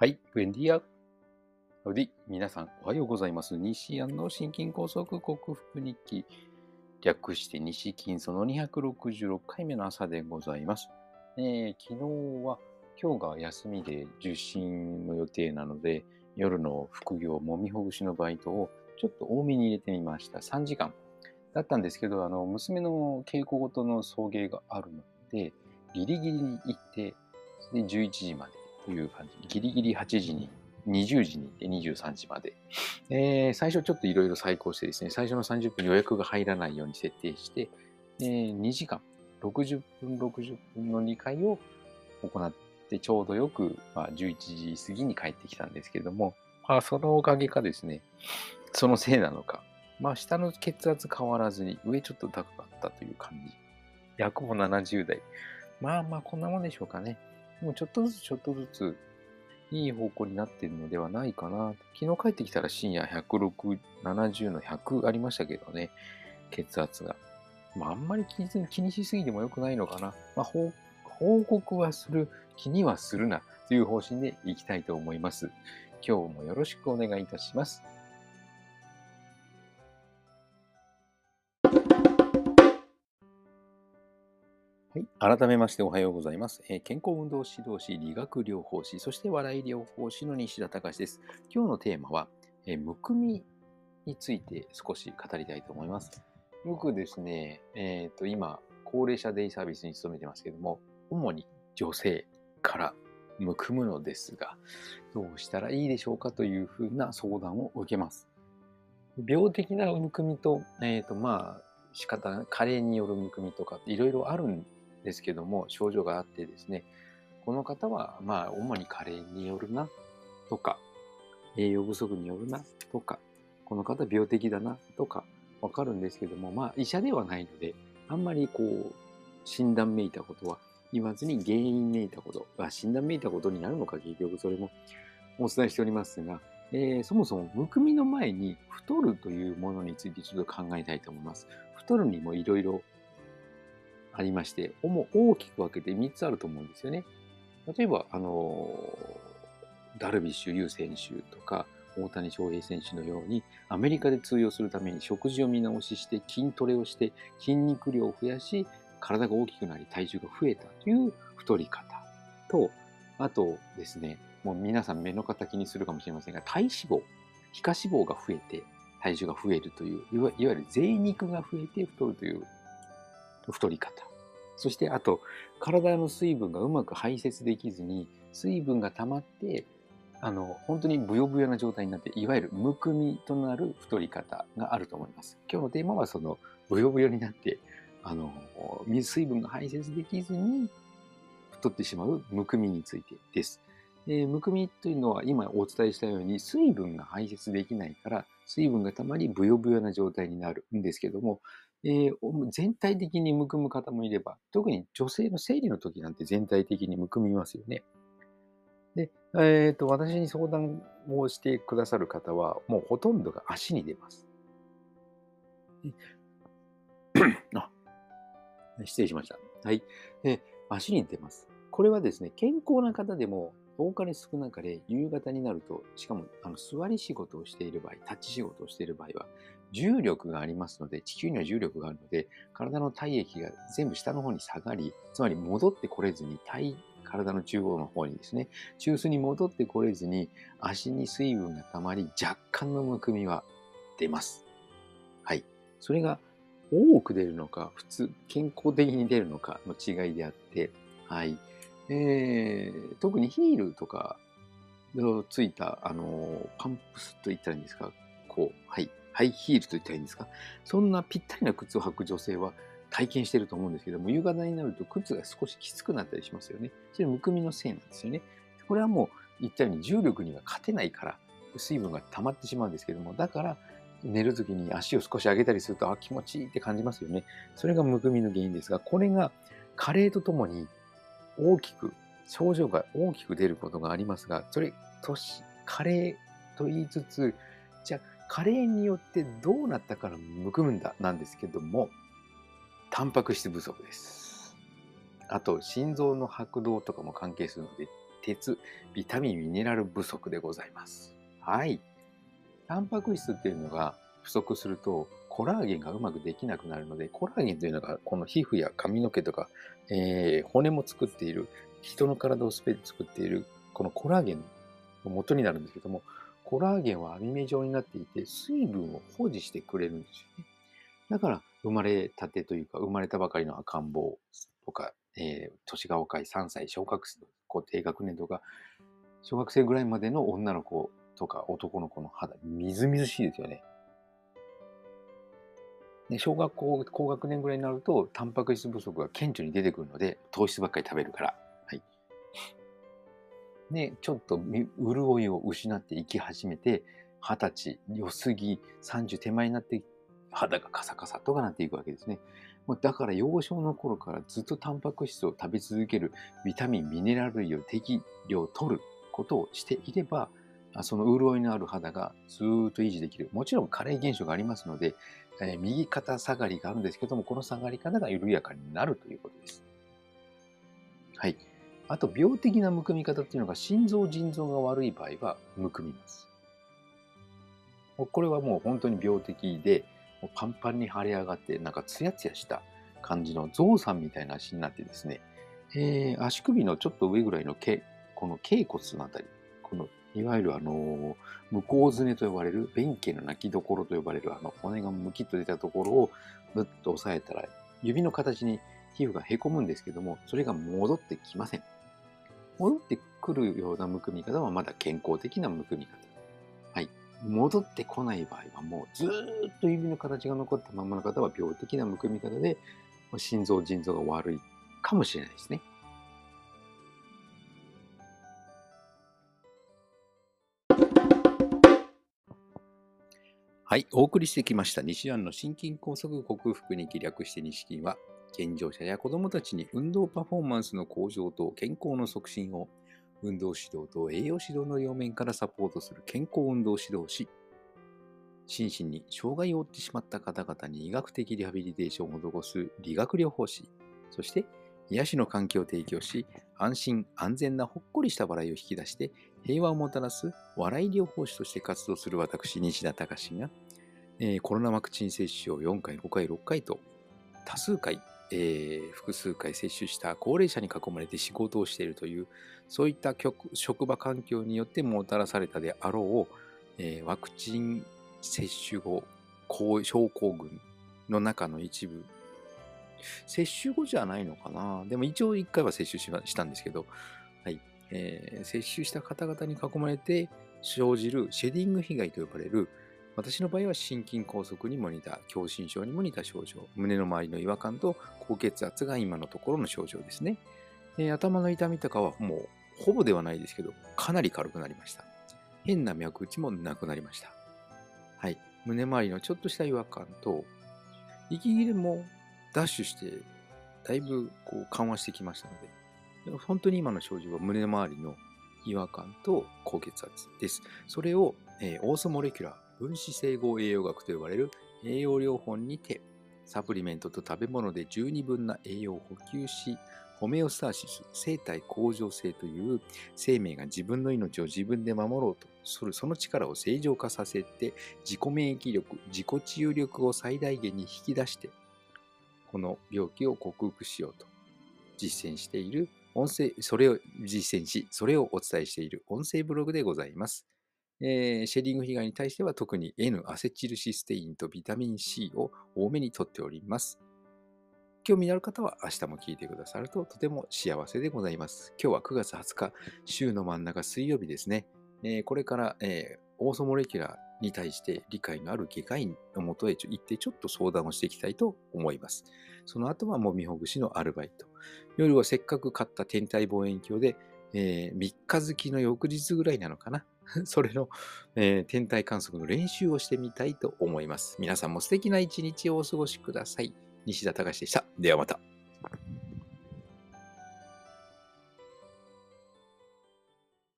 はい、ブエンディア。ハウディ、皆さんおはようございます。西安の心筋梗塞克服日記。略して西金その266回目の朝でございます。えー昨日は今日が休みで受診の予定なので、夜の副業もみほぐしのバイトをちょっと多めに入れてみました。3時間だったんですけど、あの娘の稽古ごとの送迎があるので、ギリギリに行って、で11時までという感じ。ギリギリ8時に、20時に行って23時まで。えー最初ちょっといろいろ再考してですね、最初の30分予約が入らないように設定して、えー2時間、60分、60分の2回を行ってちょうどよく、まあ、11時過ぎに帰ってきたんですけども、まあ、そのおかげかですね、そのせいなのか、まあ、下の血圧変わらずに上ちょっと高かったという感じ。役も70代。まあまあ、こんなもんでしょうかね。もうちょっとずつちょっとずついい方向になっているのではないかな。昨日帰ってきたら深夜106、70の100ありましたけどね、血圧が。まあ、あんまり気に気にしすぎても良くないのかな。まあ、報告はする、気にはするなという方針でいきたいと思います。今日もよろしくお願いいたします。はい、改めましておはようございます。えー健康運動指導士、理学療法士、そして笑い療法士の西田隆です。今日のテーマは、えーむくみについて少し語りたいと思います。よくですね、えーと今、高齢者デイサービスに勤めてますけども、主に女性からむくむのですが、どうしたらいいでしょうかというふうな相談を受けます。病的なむくみと、えーとまあ、仕方、加齢によるむくみとかいろいろあるんですけども、症状があってですね、この方は、まあ、主に加齢によるなとか、栄養不足によるなとか、この方病的だなとか、わかるんですけども、まあ、医者ではないので、あんまりこう、診断めいたことは言わずに原因めいたこと、あ診断めいたことになるのか、結局それもお伝えしておりますが、えーそもそもむくみの前に太るというものについてちょっと考えたいと思います。太るにもいろいろありまして、大きく分けて3つあると思うんですよね。例えば、あのダルビッシュ有選手とか、大谷翔平選手のように、アメリカで通用するために食事を見直しして、筋トレをして、筋肉量を増やし、体が大きくなり、体重が増えたという太り方と、あとですね、もう皆さん目の敵にするかもしれませんが、体脂肪、皮下脂肪が増えて、体重が増えるという、いわゆる贅肉が増えて太るという太り方。そしてあと、体の水分がうまく排泄できずに、水分が溜まって、あの、本当にブヨブヨな状態になって、いわゆるむくみとなる太り方があると思います。今日のテーマはその、ブヨブヨになって、あの、水分が排泄できずに太ってしまうむくみについてです。でむくみというのは今お伝えしたように水分が排泄できないから水分がたまりブヨブヨな状態になるんですけども、えー全体的にむくむ方もいれば特に女性の生理の時なんて全体的にむくみますよね。で、えー、と私に相談をしてくださる方はもうほとんどが足に出ます。あ失礼しました。はい。で足に出ます。これはですね、健康な方でも多かれ少なかれ夕方になると、しかもあの座り仕事をしている場合、立ち仕事をしている場合は、重力がありますので、地球には重力があるので、体の体液が全部下の方に下がり、つまり戻ってこれずに、体体の中央の方にですね、中枢に戻ってこれずに、足に水分が溜まり、若干のむくみは出ます。はい。それが多く出るのか、普通、健康的に出るのかの違いであって、はい。えー特にヒールとかのついた、あの、パンプスと言ったらいいんですか、こう、はい。ハイヒールと言ったらいいんですか？そんなぴったりな靴を履く女性は体験してると思うんですけども、夕方になると靴が少しきつくなったりしますよね。それむくみのせいなんですよね。これはもう言ったように重力には勝てないから、水分が溜まってしまうんですけども、だから寝るときに足を少し上げたりすると、あ、気持ちいいって感じますよね。それがむくみの原因ですが、これが加齢とともに大きく、症状が大きく出ることがありますが、それ、年、加齢と言いつつ、じゃあ、加齢によってどうなったからむくむんだなんですけども、タンパク質不足です。あと、心臓の拍動とかも関係するので、鉄、ビタミン、ミネラル不足でございます。はい。タンパク質っていうのが不足すると、コラーゲンがうまくできなくなるので、コラーゲンというのがこの皮膚や髪の毛とか、えー骨も作っている、人の体をすべて作っている、このコラーゲンの元になるんですけども、コラーゲンは網目状になっていて、水分を保持してくれるんですよね。だから、生まれたてというか、生まれたばかりの赤ん坊とか、えー年が若い3歳、小学生、低学年とか、小学生ぐらいまでの女の子とか男の子の肌、みずみずしいですよね。で小学校高学年ぐらいになると、タンパク質不足が顕著に出てくるので、糖質ばっかり食べるから。はい。で、ちょっと潤いを失っていき始めて、二十歳、良すぎ、30手前になって、肌がカサカサとかなっていくわけですね。だから幼少の頃からずっとタンパク質を食べ続けるビタミン、ミネラル類を適量取ることをしていれば、その潤いのある肌がずっと維持できる。もちろん加齢現象がありますので、えー右肩下がりがあるんですけども、この下がり方が緩やかになるということです。はい。あと、病的なむくみ方っていうのが、心臓、腎臓が悪い場合は、むくみます。これはもう本当に病的で、もうパンパンに腫れ上がって、なんかツヤツヤした感じのゾウさんみたいな足になってですね、えー足首のちょっと上ぐらいのけこの頸骨のあたり、このいわゆるあの向こうずねと呼ばれる弁慶の泣きどころと呼ばれるあの骨がむきっと出たところをぶっと押さえたら指の形に皮膚がへこむんですけどもそれが戻ってきません。戻ってくるようなむくみ方はまだ健康的なむくみ方。はい。戻ってこない場合はもうずっと指の形が残ったままの方は病的なむくみ方で心臓腎臓が悪いかもしれないですね。はい、お送りしてきました西安の心筋梗塞克服に気略して西筋は、健常者や子どもたちに運動パフォーマンスの向上と健康の促進を、運動指導と栄養指導の両面からサポートする健康運動指導士、心身に障害を負ってしまった方々に医学的リハビリテーションを施す理学療法士、そして癒しの環境を提供し、安心安全なほっこりした笑いを引き出して、平和をもたらす笑い療法士として活動する私、西田隆が、えーコロナワクチン接種を4回、5回、6回と多数回、えー複数回接種した高齢者に囲まれて仕事をしているという、そういった職場環境によってもたらされたであろう、えーワクチン接種後症候群の中の一部、接種後じゃないのかな。でも一応1回は接種ししたんですけど、はい。えー接種した方々に囲まれて生じるシェディング被害と呼ばれる私の場合は心筋梗塞にも似た狭心症にも似た症状胸の周りの違和感と高血圧が今のところの症状ですね、えー頭の痛みとかはもうほぼではないですけどかなり軽くなりました。変な脈打ちもなくなりました。はい。胸周りのちょっとした違和感と息切れもダッシュしてだいぶこう緩和してきましたのでで本当に今の症状は胸周りの違和感と高血圧です。それを、えーオーソモレキュラー分子整合栄養学と呼ばれる栄養療法にてサプリメントと食べ物で十二分な栄養を補給しホメオスターシス生体向上性という生命が自分の命を自分で守ろうとするその力を正常化させて自己免疫力自己治癒力を最大限に引き出してこの病気を克服しようと実践している音声、それを実践し、それをお伝えしている音声ブログでございます。えーシェディング被害に対しては特に N アセチルシステインとビタミン C を多めにとっております。興味のある方は明日も聞いてくださるととても幸せでございます。今日は9月20日、週の真ん中水曜日ですね。えーこれから、えーオーソモレキュラーに対して理解のある外科医のもとへ行ってちょっと相談をしていきたいと思います。その後はもみほぐしのアルバイト。夜はせっかく買った天体望遠鏡で、え3日月の翌日ぐらいなのかな。それの、えー天体観測の練習をしてみたいと思います。皆さんも素敵な一日をお過ごしください。西田隆でした。ではまた。